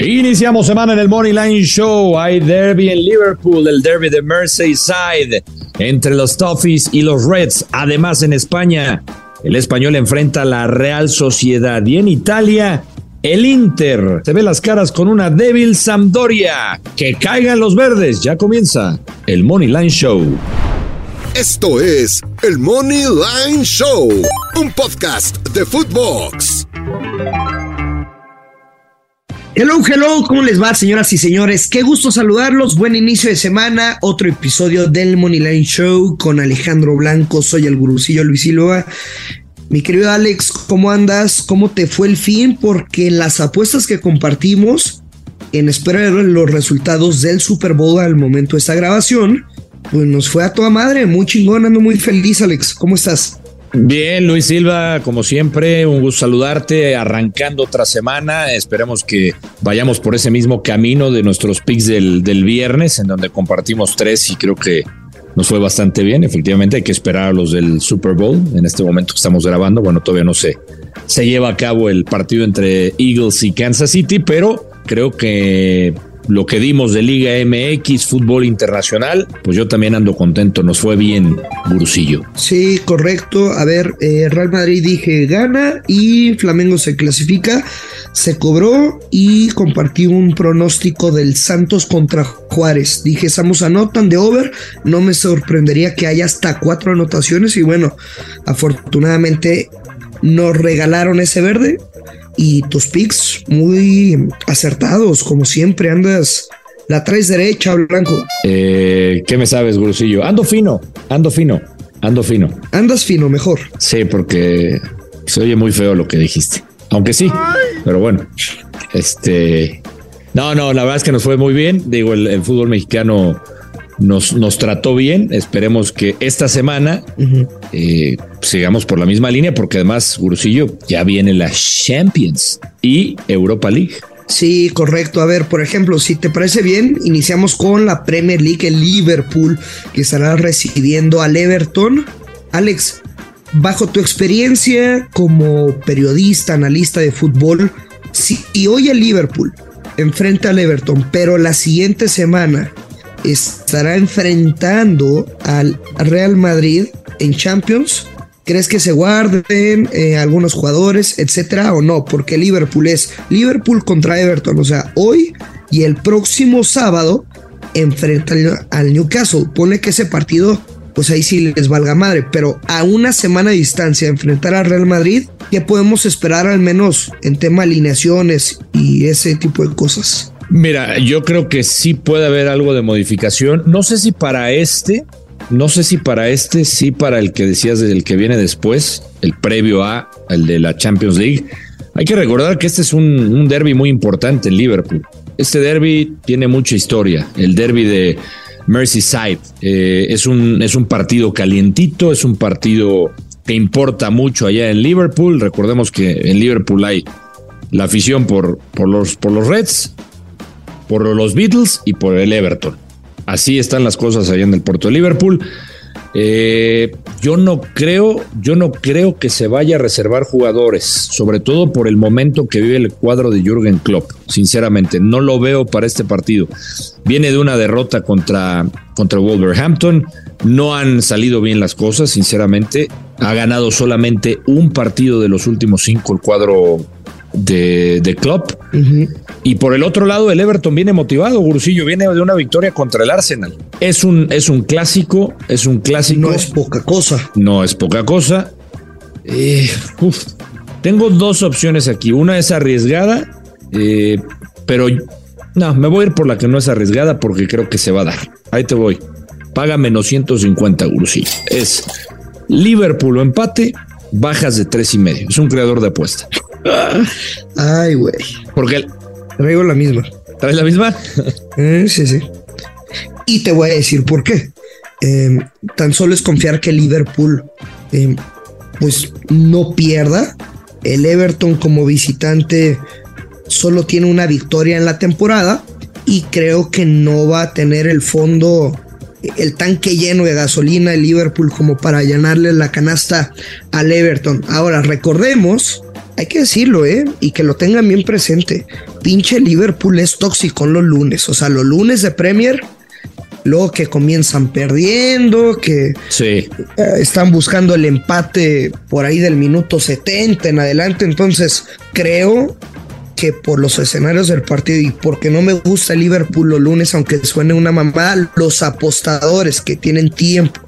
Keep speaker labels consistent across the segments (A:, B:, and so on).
A: Iniciamos semana en el Money Line Show. Hay derby en Liverpool, el derby de Merseyside entre los Toffees y los Reds. Además, en España, el español enfrenta a la Real Sociedad y en Italia, el Inter se ve las caras con una débil Sampdoria. Que caigan los verdes. Ya comienza el Money Line Show.
B: Esto es el Money Line Show, un podcast de Footbox.
C: Hello, hello, ¿cómo les va, señoras y señores? Qué gusto saludarlos. Buen inicio de semana. Otro episodio del Money Line Show con Alejandro Blanco. Soy el gurucillo Luis Silva. Mi querido Alex, ¿cómo andas? ¿Cómo te fue el fin? Porque las apuestas que compartimos, en espera de los resultados del Super Bowl al momento de esta grabación, pues nos fue a toda madre. Muy chingón, ando muy feliz, Alex. ¿Cómo estás?
A: Bien, Luis Silva, como siempre, un gusto saludarte, arrancando otra semana. Esperemos que vayamos por ese mismo camino de nuestros picks del, del viernes, en donde compartimos tres y creo que nos fue bastante bien. Efectivamente, hay que esperar a los del Super Bowl. En este momento que estamos grabando, bueno, todavía no se, se lleva a cabo el partido entre Eagles y Kansas City, pero creo que lo que dimos de Liga MX, fútbol internacional, pues yo también ando contento, nos fue bien, Gurusillo.
C: Sí, correcto. A ver, eh, Real Madrid dije gana y Flamengo se clasifica, se cobró y compartí un pronóstico del Santos contra Juárez. Dije, estamos anotan de over, no me sorprendería que haya hasta cuatro anotaciones y bueno, afortunadamente nos regalaron ese verde y tus picks muy acertados, como siempre, andas, la traes derecha, Blanco.
A: Eh, ¿Qué me sabes, Gurusillo? Ando fino, ando fino, ando fino.
C: Andas fino, mejor.
A: Sí, porque se oye muy feo lo que dijiste. Aunque sí, pero bueno, este... No, no, la verdad es que nos fue muy bien. Digo, el, el fútbol mexicano nos, nos trató bien. Esperemos que esta semana eh, sigamos por la misma línea, porque además, Gurusillo, ya viene la Champions y Europa League.
C: Sí, correcto. A ver, por ejemplo, si te parece bien, iniciamos con la Premier League, el Liverpool, que estará recibiendo al Everton. Alex, bajo tu experiencia como periodista, analista de fútbol, si hoy el Liverpool enfrenta al Everton, pero la siguiente semana estará enfrentando al Real Madrid en Champions. ¿Crees que se guarden eh, algunos jugadores, etcétera, o no? Porque Liverpool es Liverpool contra Everton. O sea, hoy y el próximo sábado enfrentan al Newcastle. Pone que ese partido, pues ahí sí les valga madre. Pero a una semana de distancia, enfrentar al Real Madrid, ¿qué podemos esperar al menos en tema alineaciones y ese tipo de cosas?
A: Mira, yo creo que sí puede haber algo de modificación. No sé si para este, no sé si para este, sí para el que decías del que viene después, el previo a el de la Champions League. Hay que recordar que este es un, un derby muy importante en Liverpool. Este derby tiene mucha historia. El derby de Merseyside eh, es, un, es un partido calientito, es un partido que importa mucho allá en Liverpool. Recordemos que en Liverpool hay la afición por, por, los, por los Reds, por los Beatles y por el Everton. Así están las cosas allá en el puerto de Liverpool. Eh, yo no creo, yo no creo que se vaya a reservar jugadores, sobre todo por el momento que vive el cuadro de Jürgen Klopp. Sinceramente, no lo veo para este partido. Viene de una derrota contra, contra Wolverhampton. No han salido bien las cosas, sinceramente. Ha ganado solamente un partido de los últimos cinco el cuadro de, de Klopp. Y por el otro lado, el Everton viene motivado, Gurusillo, viene de una victoria contra el Arsenal. Es un, es un clásico, es un clásico.
C: No es poca cosa.
A: No es poca cosa. Eh, uf. Tengo dos opciones aquí. Una es arriesgada, eh, pero no, me voy a ir por la que no es arriesgada porque creo que se va a dar. Ahí te voy. Paga menos 150, Gurusillo. Es Liverpool o empate, bajas de tres y medio. Es un creador de apuesta.
C: Ay, güey.
A: Porque
C: traigo la misma.
A: ¿Traes la misma?
C: Eh, sí, sí. Y te voy a decir por qué. Eh, tan solo es confiar que Liverpool, eh, pues no pierda. El Everton como visitante solo tiene una victoria en la temporada y creo que no va a tener el fondo, el tanque lleno de gasolina el Liverpool como para llenarle la canasta al Everton. Ahora recordemos hay que decirlo, ¿eh? Y que lo tengan bien presente. pinche Liverpool es tóxico los lunes. O sea, los lunes de Premier, luego que comienzan perdiendo, que
A: Sí.
C: eh, están buscando el empate por ahí del minuto 70 en adelante. Entonces, creo que por los escenarios del partido y porque no me gusta el Liverpool los lunes, aunque suene una mamada, los apostadores que tienen tiempo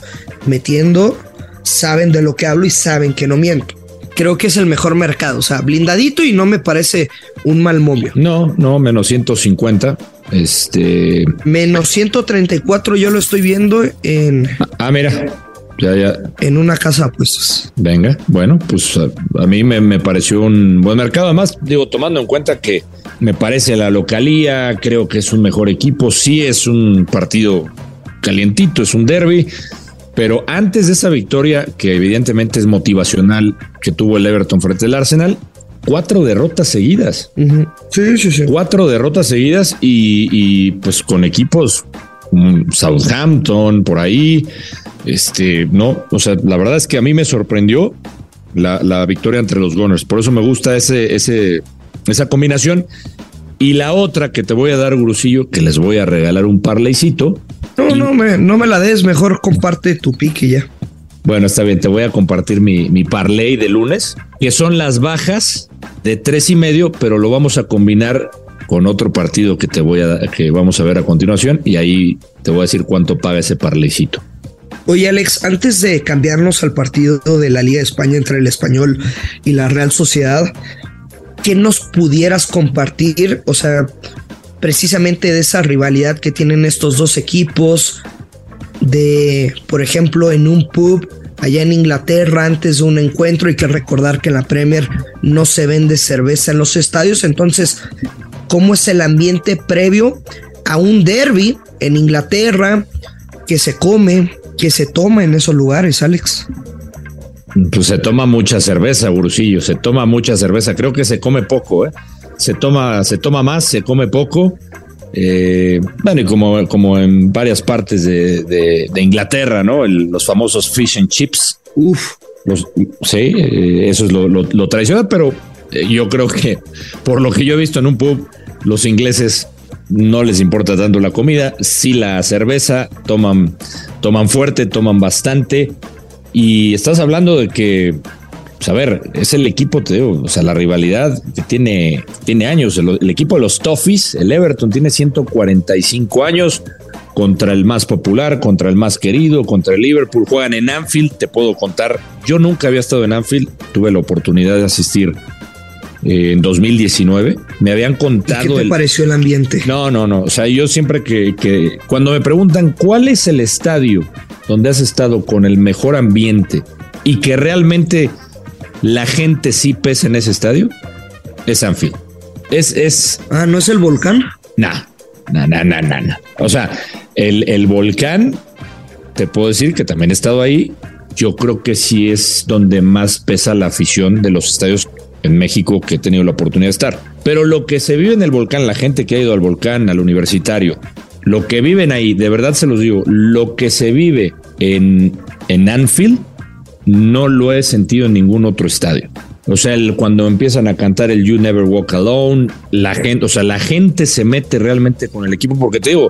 C: metiendo saben de lo que hablo y saben que no miento. Creo que es el mejor mercado, o sea, blindadito y no me parece un mal momio.
A: No, no, menos 150. Este.
C: Menos 134 yo lo estoy viendo en,
A: Ah, mira. Ya, ya.
C: en una casa de apuestas.
A: Venga, bueno, pues a, a mí me, me pareció un buen mercado. Además, digo, tomando en cuenta que me parece la localía, creo que es un mejor equipo. Sí, es un partido calientito, es un derby. Pero antes de esa victoria, que evidentemente es motivacional, que tuvo el Everton frente al Arsenal, cuatro derrotas seguidas.
C: Sí, sí, sí.
A: Cuatro derrotas seguidas y, y, pues con equipos como Southampton por ahí. Este, no, o sea, la verdad es que a mí me sorprendió la, la victoria entre los Gunners. Por eso me gusta ese, ese, esa combinación. Y la otra que te voy a dar, Gurusillo, que les voy a regalar un parleycito.
C: No, no me, no me la des, mejor comparte tu pique ya.
A: Bueno, está bien, te voy a compartir mi, mi parlay de lunes, que son las bajas de tres y medio, pero lo vamos a combinar con otro partido que te voy a que vamos a ver a continuación y ahí te voy a decir cuánto paga ese parleycito.
C: Oye, Alex, antes de cambiarnos al partido de la Liga de España entre el Español y la Real Sociedad, ¿qué nos pudieras compartir? O sea, precisamente de esa rivalidad que tienen estos dos equipos, de, por ejemplo, en un pub allá en Inglaterra antes de un encuentro, hay que recordar que en la Premier no se vende cerveza en los estadios, entonces, ¿cómo es el ambiente previo a un derby en Inglaterra que se come, que se toma en esos lugares, Alex?
A: Pues se toma mucha cerveza, Gurusillo, se toma mucha cerveza. Creo que se come poco, ¿eh? Se toma, se toma más, se come poco. Eh, bueno, y como, como en varias partes de, de, de Inglaterra, ¿no? El- los famosos fish and chips.
C: Uf,
A: Los, sí, eh, eso es lo, lo- lo tradicional, pero eh, yo creo que por lo que yo he visto en un pub, los ingleses no les importa tanto la comida, sí la cerveza, toman, toman fuerte, toman bastante. Y estás hablando de que, pues a ver, es el equipo, te digo, o sea, la rivalidad que tiene, tiene años. El, el equipo de los Toffees, el Everton, tiene 145 años contra el más popular, contra el más querido, contra el Liverpool. Juegan en Anfield, te puedo contar. Yo nunca había estado en Anfield, tuve la oportunidad de asistir eh, en 2019. Me habían
C: ¿y ¿qué
A: contado
C: te
A: el,
C: pareció el ambiente?
A: no, no, no. O sea, yo siempre que, que cuando me preguntan cuál es el estadio donde has estado con el mejor ambiente y que realmente la gente sí pesa en ese estadio, es Anfield. Es, es,
C: Ah, ¿no es el volcán?
A: nah, nah, nah, nah, nah, nah. O sea, el, el volcán, te puedo decir que también he estado ahí. Yo creo que sí es donde más pesa la afición de los estadios en México que he tenido la oportunidad de estar. Pero lo que se vive en el volcán, la gente que ha ido al volcán, al universitario, lo que viven ahí, de verdad se los digo, lo que se vive en, en Anfield, no lo he sentido en ningún otro estadio. O sea, el- cuando empiezan a cantar el You Never Walk Alone, la gente, o sea, la gente se mete realmente con el equipo, porque te digo,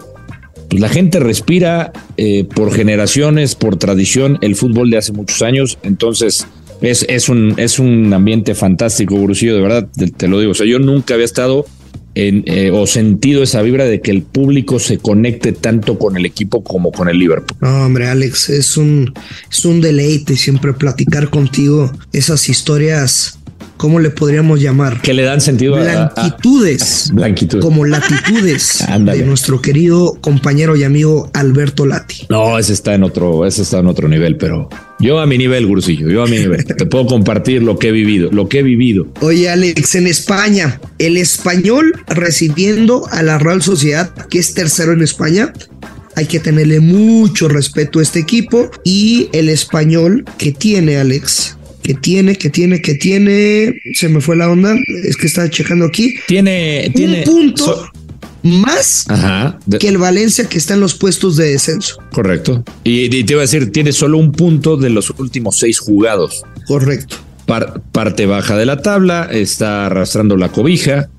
A: pues la gente respira eh, por generaciones, por tradición, el fútbol de hace muchos años, entonces es, es, un, es un ambiente fantástico, Brusillo, de verdad, te, te lo digo. O sea, yo nunca había estado en, eh, o sentido esa vibra de que el público se conecte tanto con el equipo como con el Liverpool.
C: No, hombre, Alex, es un, es un deleite siempre platicar contigo esas historias, ¿cómo le podríamos llamar?
A: Que le dan sentido a- a, a-
C: Blanquitudes.
A: blanquitud.
C: Como latitudes de nuestro querido compañero y amigo Alberto Lati.
A: No, ese está en otro, ese está en otro nivel, pero yo a mi nivel, Gurusillo, yo a mi nivel. Te puedo compartir lo que he vivido, lo que he vivido.
C: Oye, Alex, en España, el español recibiendo a la Real Sociedad, que es tercero en España. Hay que tenerle mucho respeto a este equipo. Y el español que tiene, Alex, que tiene, que tiene, que tiene. Se me fue la onda. Es que estaba checando aquí.
A: Tiene, tiene
C: un punto
A: so-
C: más
A: Ajá, de-
C: que el Valencia que está en los puestos de descenso.
A: correcto. Y, y te iba a decir, tiene solo un punto de los últimos seis jugados.
C: Correcto.
A: Par- parte baja de la tabla, está arrastrando la cobija.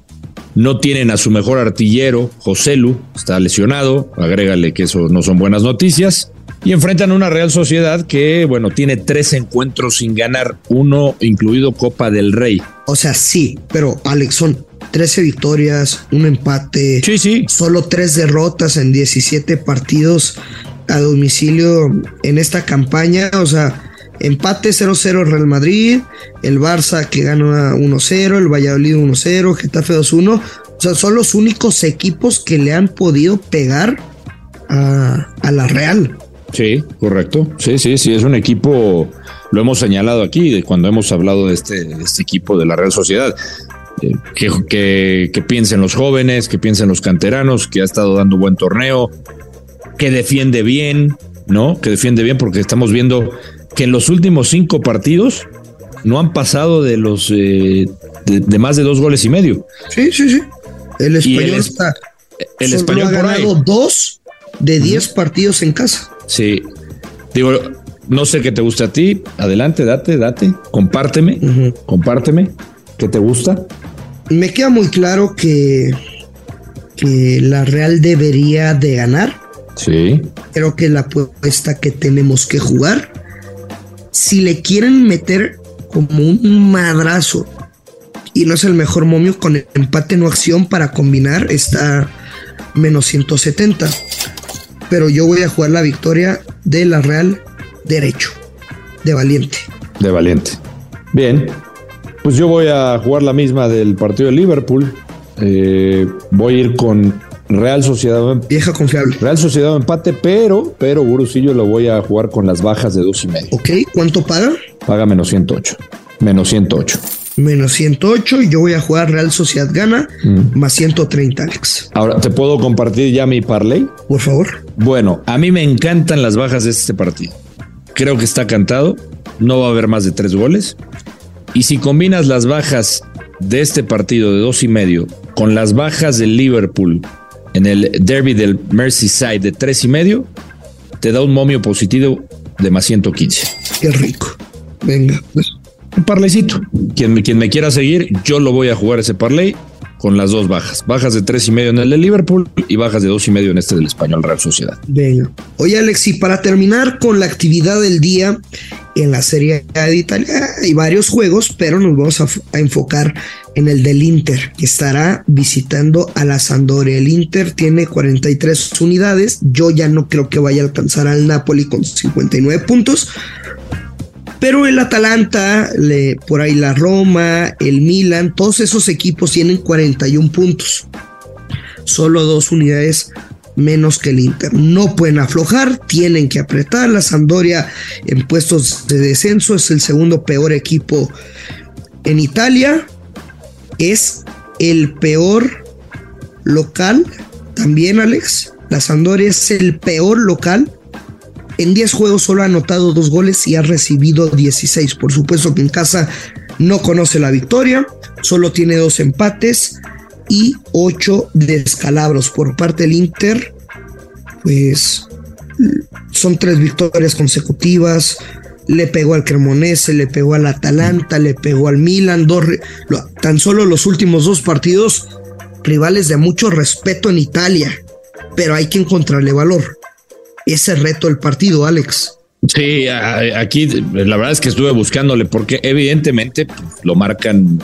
A: No tienen a su mejor artillero, José Lu, está lesionado, agrégale que eso no son buenas noticias. Y enfrentan una Real Sociedad que, bueno, tiene tres encuentros sin ganar, uno incluido Copa del Rey.
C: O sea, sí, pero Alex, son 13 victorias, un empate.
A: Sí, sí.
C: Solo tres derrotas en 17 partidos a domicilio en esta campaña. O sea, empate 0-0 Real Madrid, el Barça que gana 1-0, el Valladolid 1-0, Getafe 2-1. O sea, son los únicos equipos que le han podido pegar a, a la Real.
A: Sí, correcto. Sí, sí, sí, es un equipo, lo hemos señalado aquí cuando hemos hablado de este, de este equipo de la Real Sociedad. eh, Que, que, que piensen los jóvenes, que piensen los canteranos, que ha estado dando buen torneo, que defiende bien, ¿no? Que defiende bien porque estamos viendo que en los últimos cinco partidos no han pasado de los eh, de, de más de dos goles y medio.
C: Sí, sí, sí. El
A: Y
C: español
A: el
C: está.
A: El español
C: ha
A: por ahí.
C: ganado dos de 10 partidos en casa.
A: Sí. Digo, no sé qué te gusta a ti. Adelante, date, date. Compárteme. Compárteme. ¿Qué te gusta?
C: Me queda muy claro que, que la Real debería de ganar.
A: Sí.
C: Creo que la apuesta que tenemos que jugar. Si le quieren meter como un madrazo y no es el mejor momio con el empate no acción para combinar, está menos 170. Pero yo voy a jugar la victoria de la Real derecho, de valiente.
A: De valiente. Bien. Pues yo voy a jugar la misma del partido de Liverpool. Eh, voy a ir con Real Sociedad.
C: Vieja confiable.
A: Real Sociedad empate, pero, pero Gurusillo lo voy a jugar con las bajas de dos y medio.
C: Ok, ¿cuánto paga?
A: Paga menos 108. Menos 108.
C: Menos 108 y yo voy a jugar Real Sociedad gana
A: Mm.
C: más 130, Alex.
A: Ahora, ¿te puedo compartir ya mi parlay?
C: Por favor.
A: Bueno, a mí me encantan las bajas de este partido. Creo que está cantado. No va a haber más de tres goles. Y si combinas las bajas de este partido de dos y medio con las bajas del Liverpool en el derby del Merseyside de tres y medio, te da un momio positivo de más 115.
C: Qué rico. Venga, pues.
A: Un parlaycito. Quien, me- quien me quiera seguir, yo lo voy a jugar ese parlay con las dos bajas. Bajas de tres y medio en el de Liverpool y bajas de dos y medio en este del Español Real Sociedad.
C: Venga. Oye, Alex, y para terminar con la actividad del día en la Serie A de Italia, hay varios juegos, pero nos vamos a, a enfocar en el del Inter, que estará visitando a la Sampdoria. El Inter tiene 43 unidades. Yo ya no creo que vaya a alcanzar al Napoli con 59 puntos. Pero el Atalanta, por ahí la Roma, el Milan, todos esos equipos tienen 41 puntos. Solo dos unidades menos que el Inter. No pueden aflojar, tienen que apretar. La Sampdoria en puestos de descenso es el segundo peor equipo en Italia. Es el peor local también, Alex. La Sampdoria es el peor local. En 10 juegos solo ha anotado dos goles y ha recibido 16. Por supuesto que en casa no conoce la victoria, solo tiene dos empates y 8 descalabros por parte del Inter. Pues son tres victorias consecutivas. Le pegó al Cremonese, le pegó al Atalanta, le pegó al Milan. Dos, tan solo los últimos dos partidos, rivales de mucho respeto en Italia. Pero hay que encontrarle valor. Ese reto del partido, Alex.
A: Sí, aquí la verdad es que estuve buscándole porque evidentemente pues, lo marcan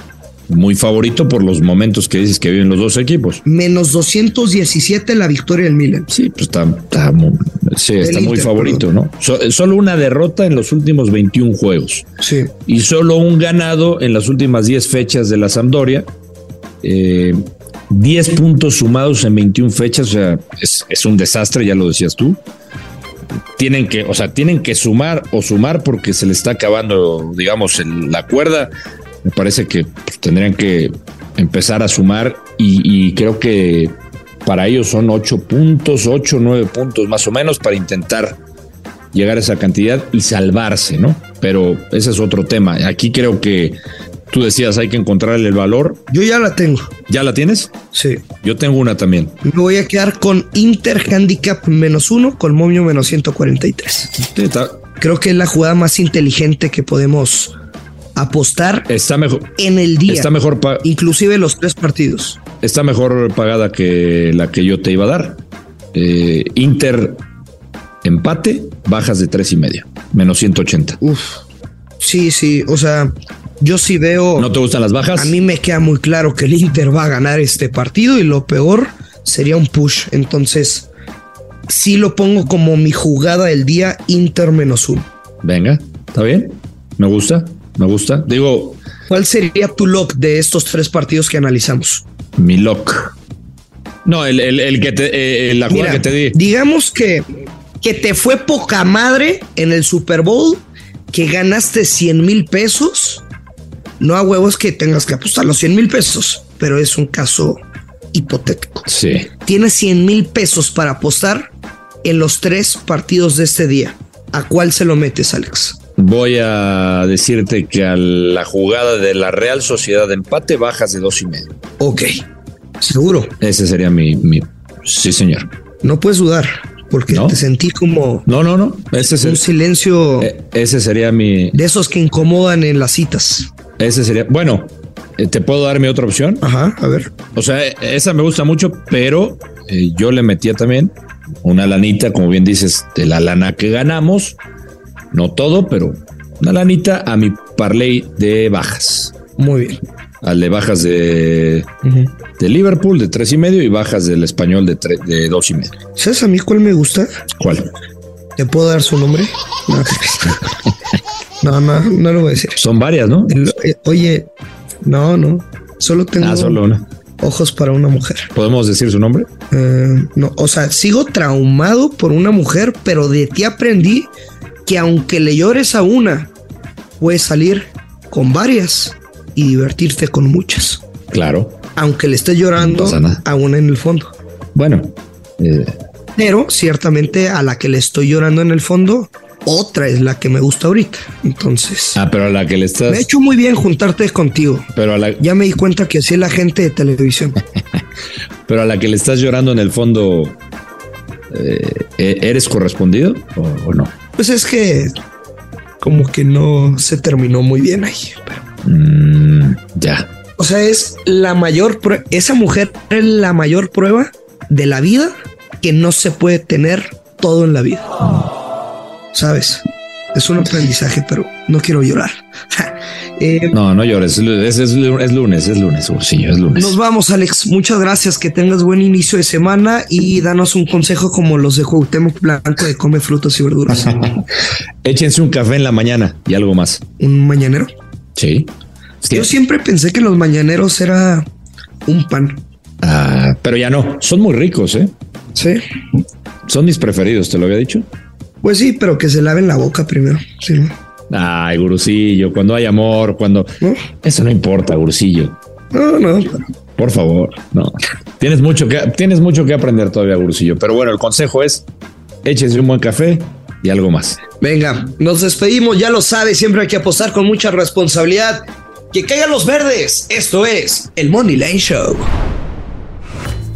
A: muy favorito por los momentos que dices que viven los dos equipos.
C: Menos 217 la victoria del Milan.
A: Sí, pues está, está, mu- sí, está muy
C: Inter,
A: favorito, ¿no? So- solo una derrota en los últimos 21 juegos
C: Sí.
A: y solo un ganado en las últimas 10 fechas de la Sampdoria. Eh, 10 puntos sumados en 21 fechas, o sea, es, es un desastre, ya lo decías tú. Tienen que, o sea, tienen que sumar o sumar porque se les está acabando, digamos, el- la cuerda. Me parece que pues, tendrían que empezar a sumar y, y creo que para ellos son 8 puntos, 8, 9 puntos más o menos para intentar llegar a esa cantidad y salvarse, ¿no? Pero ese es otro tema. Aquí creo que tú decías hay que encontrarle el valor.
C: Yo ya la tengo.
A: ¿Ya la tienes?
C: Sí.
A: Yo tengo una también.
C: Me voy a quedar con Inter Handicap menos uno, con momio menos 143.
A: Sí, Está,
C: Creo que es la jugada más inteligente que podemos apostar
A: está mejor.
C: en el día.
A: Está mejor
C: Inclusive los tres partidos.
A: está mejor pagada que la que yo te iba a dar. Eh, Inter empate, bajas de tres y medio, menos 180.
C: Uf. Sí, sí, o sea, yo sí veo.
A: ¿No te gustan las bajas?
C: A mí me queda muy claro que el Inter va a ganar este partido y lo peor sería un push. Entonces, sí lo pongo como mi jugada del día Inter menos uno.
A: Venga, está bien. Me gusta, me gusta. Digo.
C: ¿Cuál sería tu lock de estos tres partidos que analizamos?
A: Mi lock. No, el, que te, eh, la jugada que te di.
C: Digamos que, que te fue poca madre en el Super Bowl, que ganaste 100 mil pesos. No a huevos que tengas que apostar los 100 mil pesos, pero es un caso hipotético.
A: Sí.
C: Tienes 100 mil pesos para apostar en los tres partidos de este día. ¿A cuál se lo metes, Alex?
A: Voy a decirte que a la jugada de la Real Sociedad de empate bajas de dos y medio.
C: Ok, seguro.
A: Ese sería mi, mi... sí, señor.
C: No puedes dudar, porque te sentí como.
A: No, no, no. Ese es
C: un silencio.
A: Eh, ese sería mi.
C: De esos que incomodan en las citas.
A: Ese sería. Bueno, eh, ¿te puedo dar mi otra opción?
C: Ajá, a ver.
A: O sea, esa me gusta mucho, pero eh, yo le metía también una lanita, como bien dices, de la lana que ganamos no todo, pero una lanita a mi parlay de bajas.
C: Muy bien.
A: Al de bajas de, de Liverpool de tres y medio y bajas del español de, de dos y medio.
C: ¿Sabes a mí cuál me gusta?
A: ¿Cuál?
C: ¿Te puedo dar su nombre? No, no, no, lo voy a decir.
A: Son varias, ¿no?
C: Eh, oye, no, no. Solo tengo ah, solo una. ojos para una mujer.
A: ¿Podemos decir su nombre?
C: Eh, no, o sea, sigo traumado por una mujer, pero de ti aprendí que aunque le llores a una, puedes salir con varias y divertirte con muchas.
A: Claro.
C: Aunque le estés llorando a una en el fondo.
A: Bueno. Eh.
C: Pero ciertamente a la que le estoy llorando en el fondo, otra es la que me gusta ahorita. Entonces.
A: Ah, pero a la que le estás.
C: Me ha hecho muy bien juntarte contigo.
A: Pero a la.
C: Ya me di cuenta que así es la gente de televisión.
A: pero a la que le estás llorando en el fondo, eh, ¿eres correspondido o no?
C: Pues es que como que no se terminó muy bien ahí.
A: Mm, ya.
C: O sea, es la mayor esa mujer es la mayor prueba de la vida que no se puede tener todo en la vida. ¿Sabes? Es un aprendizaje, pero no quiero llorar.
A: Eh, no, no llores. Es, lunes, es lunes, Ursillo, es lunes.
C: Nos vamos, Alex. Muchas gracias. Que tengas buen inicio de semana y danos un consejo como los de Cuauhtémoc Blanco de come frutas y verduras.
A: Échense un café en la mañana y algo más.
C: ¿Un mañanero?
A: Sí.
C: Yo siempre pensé que los mañaneros era un pan.
A: Ah, pero ya no. Son muy ricos, ¿eh?
C: Sí.
A: Son mis preferidos, ¿te lo había dicho?
C: Pues sí, pero que se laven la boca primero. Sí.
A: Ay, Gurusillo, cuando hay amor, cuando. Eso no importa, Gurusillo.
C: No, no.
A: Por favor, no. Tienes mucho que, tienes mucho que aprender todavía, Gurusillo. Pero bueno, el consejo es: échense un buen café y algo más.
C: Venga, nos despedimos, ya lo sabes, siempre hay que apostar con mucha responsabilidad. Que caigan los verdes. Esto es el Money Line Show.